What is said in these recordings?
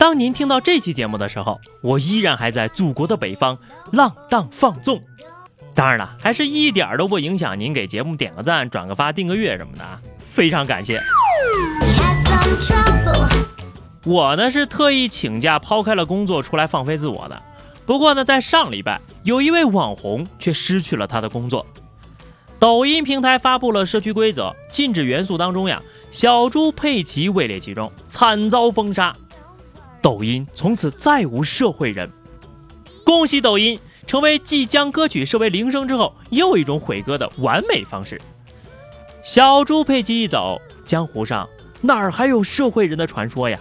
当您听到这期节目的时候，我依然还在祖国的北方浪荡放纵。当然了，还是一点都不影响您给节目点个赞、转个发、订个阅什么的，非常感谢。我呢是特意请假抛开了工作出来放飞自我的。不过呢，在上礼拜，有一位网红却失去了他的工作。抖音平台发布了社区规则，禁止元素当中呀，小猪佩奇位列其中，惨遭封杀。抖音从此再无社会人，恭喜抖音成为继将歌曲设为铃声之后又一种毁歌的完美方式。小猪佩奇一走，江湖上哪儿还有社会人的传说呀？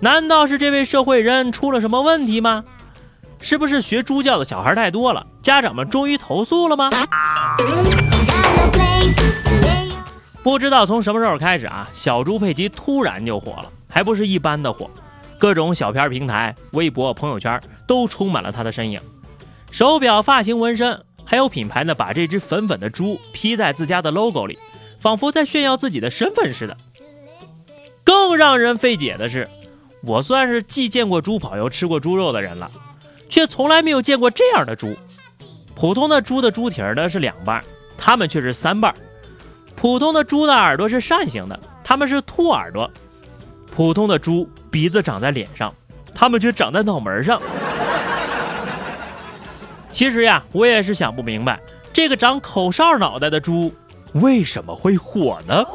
难道是这位社会人出了什么问题吗？是不是学猪叫的小孩太多了，家长们终于投诉了吗？不知道从什么时候开始啊，小猪佩奇突然就火了。还不是一般的火，各种小片平台、微博、朋友圈都充满了他的身影。手表、发型、纹身，还有品牌呢，把这只粉粉的猪披在自家的 logo 里，仿佛在炫耀自己的身份似的。更让人费解的是，我算是既见过猪跑又吃过猪肉的人了，却从来没有见过这样的猪。普通的猪的猪蹄儿呢是两半，它们却是三半。普通的猪的耳朵是扇形的，它们是兔耳朵。普通的猪鼻子长在脸上，它们却长在脑门上。其实呀，我也是想不明白，这个长口哨脑袋的猪为什么会火呢？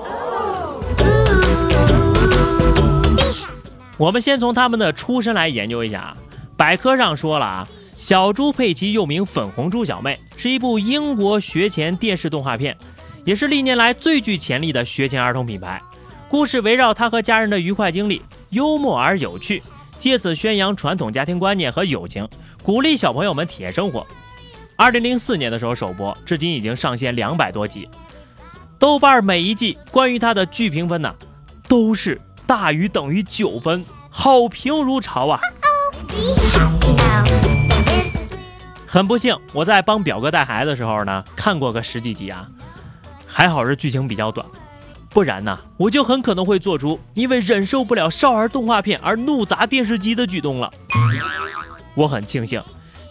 我们先从他们的出身来研究一下啊。百科上说了啊，小猪佩奇又名粉红猪小妹，是一部英国学前电视动画片，也是历年来最具潜力的学前儿童品牌。故事围绕他和家人的愉快经历，幽默而有趣，借此宣扬传统家庭观念和友情，鼓励小朋友们体验生活。二零零四年的时候首播，至今已经上线两百多集。豆瓣每一季关于它的剧评分呢，都是大于等于九分，好评如潮啊！很不幸，我在帮表哥带孩子的时候呢，看过个十几集啊，还好是剧情比较短。不然呢，我就很可能会做出因为忍受不了少儿动画片而怒砸电视机的举动了。我很庆幸，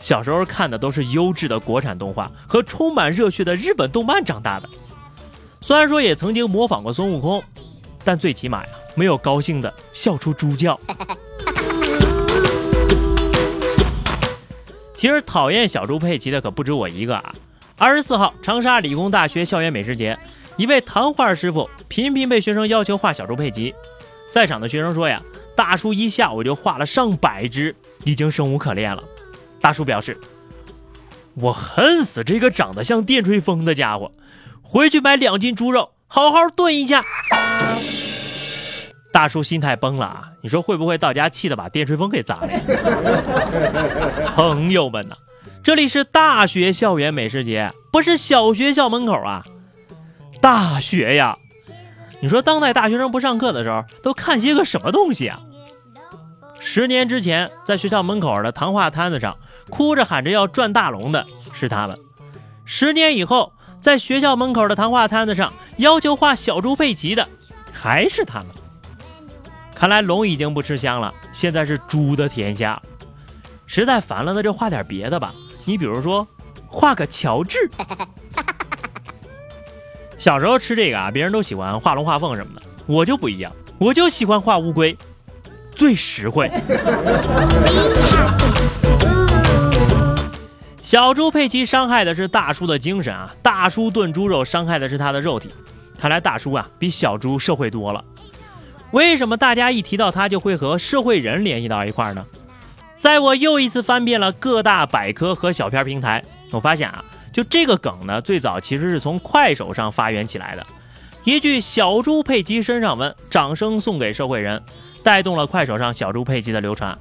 小时候看的都是优质的国产动画和充满热血的日本动漫长大的。虽然说也曾经模仿过孙悟空，但最起码呀，没有高兴的笑出猪叫。其实讨厌小猪佩奇的可不止我一个啊！二十四号，长沙理工大学校园美食节。一位糖画师傅频频被学生要求画小猪佩奇，在场的学生说呀，大叔一下午就画了上百只，已经生无可恋了。大叔表示，我恨死这个长得像电吹风的家伙，回去买两斤猪肉，好好炖一下。大叔心态崩了啊！你说会不会到家气得把电吹风给砸了呀？朋友们呐，这里是大学校园美食节，不是小学校门口啊。大学呀，你说当代大学生不上课的时候都看些个什么东西啊？十年之前，在学校门口的糖画摊子上，哭着喊着要赚大龙的是他们；十年以后，在学校门口的糖画摊子上要求画小猪佩奇的还是他们。看来龙已经不吃香了，现在是猪的天下。实在烦了，那就画点别的吧。你比如说，画个乔治。小时候吃这个啊，别人都喜欢画龙画凤什么的，我就不一样，我就喜欢画乌龟，最实惠。小猪佩奇伤害的是大叔的精神啊，大叔炖猪肉伤害的是他的肉体。看来大叔啊比小猪社会多了。为什么大家一提到他就会和社会人联系到一块呢？在我又一次翻遍了各大百科和小片平台，我发现啊。就这个梗呢，最早其实是从快手上发源起来的，一句“小猪佩奇身上纹”，掌声送给社会人，带动了快手上小猪佩奇的流传。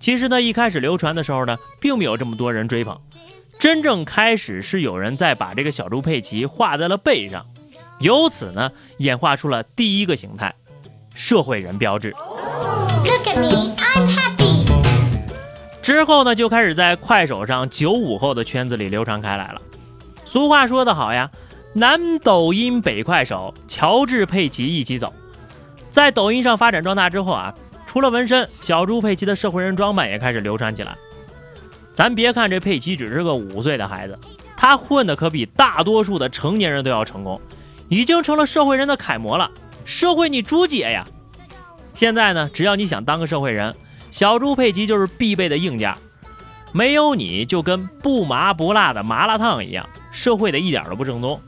其实呢，一开始流传的时候呢，并没有这么多人追捧。真正开始是有人在把这个小猪佩奇画在了背上，由此呢，演化出了第一个形态——社会人标志。之后呢，就开始在快手上九五后的圈子里流传开来了。俗话说得好呀，南抖音北快手，乔治佩奇一起走。在抖音上发展壮大之后啊，除了纹身，小猪佩奇的社会人装扮也开始流传起来。咱别看这佩奇只是个五岁的孩子，他混的可比大多数的成年人都要成功，已经成了社会人的楷模了。社会你猪姐呀！现在呢，只要你想当个社会人，小猪佩奇就是必备的硬件。没有你就跟不麻不辣的麻辣烫一样，社会的一点都不正宗。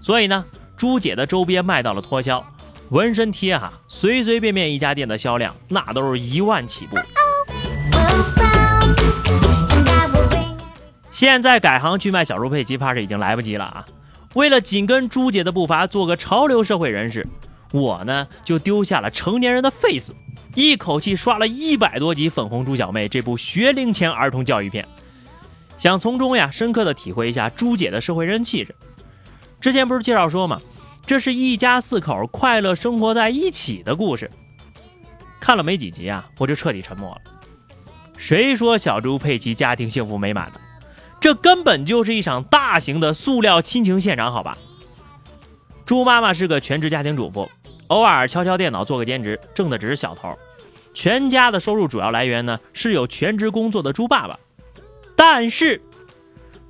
所以呢，猪姐的周边卖到了脱销，纹身贴哈，随随便便一家店的销量那都是一万起步。现在改行去卖小猪佩奇，怕是已经来不及了啊！为了紧跟朱姐的步伐，做个潮流社会人士，我呢就丢下了成年人的 face，一口气刷了一百多集《粉红猪小妹》这部学龄前儿童教育片，想从中呀深刻的体会一下朱姐的社会人气质。之前不是介绍说吗？这是一家四口快乐生活在一起的故事。看了没几集啊，我就彻底沉默了。谁说小猪佩奇家庭幸福美满的？这根本就是一场大型的塑料亲情现场，好吧？猪妈妈是个全职家庭主妇，偶尔敲敲电脑做个兼职，挣的只是小头。全家的收入主要来源呢，是有全职工作的猪爸爸。但是，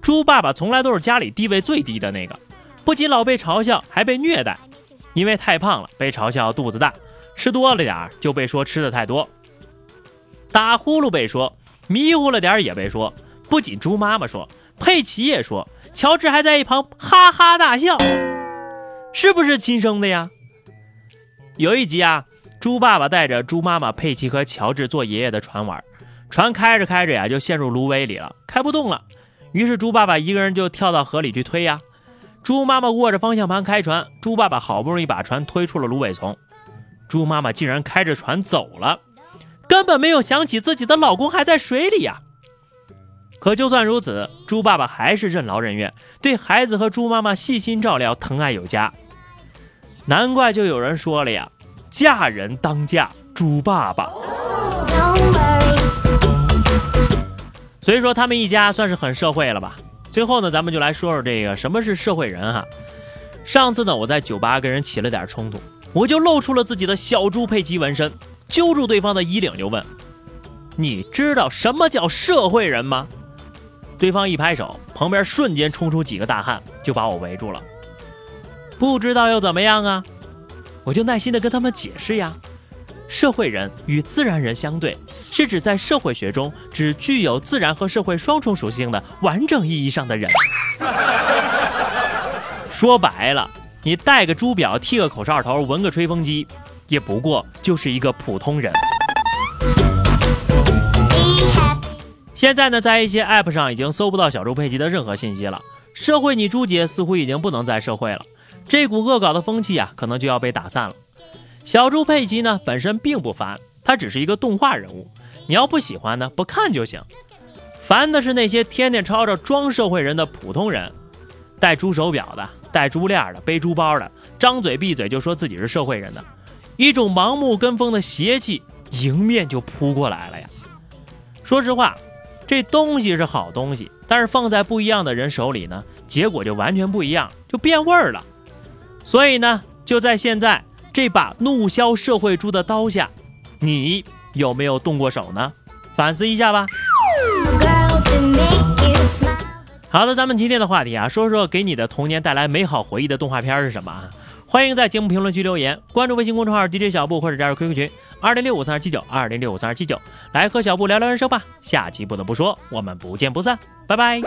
猪爸爸从来都是家里地位最低的那个，不仅老被嘲笑，还被虐待。因为太胖了，被嘲笑肚子大；吃多了点儿就被说吃的太多；打呼噜被说，迷糊了点儿也被说。不仅猪妈妈说，佩奇也说，乔治还在一旁哈哈大笑，是不是亲生的呀？有一集啊，猪爸爸带着猪妈妈佩奇和乔治坐爷爷的船玩，船开着开着呀，就陷入芦苇里了，开不动了。于是猪爸爸一个人就跳到河里去推呀。猪妈妈握着方向盘开船，猪爸爸好不容易把船推出了芦苇丛，猪妈妈竟然开着船走了，根本没有想起自己的老公还在水里呀。可就算如此，猪爸爸还是任劳任怨，对孩子和猪妈妈细心照料，疼爱有加。难怪就有人说了呀：“嫁人当嫁猪爸爸。”所以说他们一家算是很社会了吧？最后呢，咱们就来说说这个什么是社会人哈。上次呢，我在酒吧跟人起了点冲突，我就露出了自己的小猪佩奇纹身，揪住对方的衣领就问：“你知道什么叫社会人吗？”对方一拍手，旁边瞬间冲出几个大汉，就把我围住了。不知道又怎么样啊？我就耐心的跟他们解释呀。社会人与自然人相对，是指在社会学中只具有自然和社会双重属性的完整意义上的人。说白了，你戴个猪表，剃个口哨头，纹个吹风机，也不过就是一个普通人。现在呢，在一些 App 上已经搜不到小猪佩奇的任何信息了。社会你猪姐似乎已经不能再社会了，这股恶搞的风气啊，可能就要被打散了。小猪佩奇呢，本身并不烦，它只是一个动画人物。你要不喜欢呢，不看就行。烦的是那些天天吵着装社会人的普通人，戴猪手表的，戴猪链的，背猪包的，张嘴闭嘴就说自己是社会人的，一种盲目跟风的邪气迎面就扑过来了呀。说实话。这东西是好东西，但是放在不一样的人手里呢，结果就完全不一样，就变味儿了。所以呢，就在现在这把怒削社会猪的刀下，你有没有动过手呢？反思一下吧。好的，咱们今天的话题啊，说说给你的童年带来美好回忆的动画片是什么啊？欢迎在节目评论区留言，关注微信公众号 DJ 小布或者加入 QQ 群二零六五三二七九二零六五三二七九，来和小布聊聊人生吧。下期不得不说，我们不见不散，拜拜。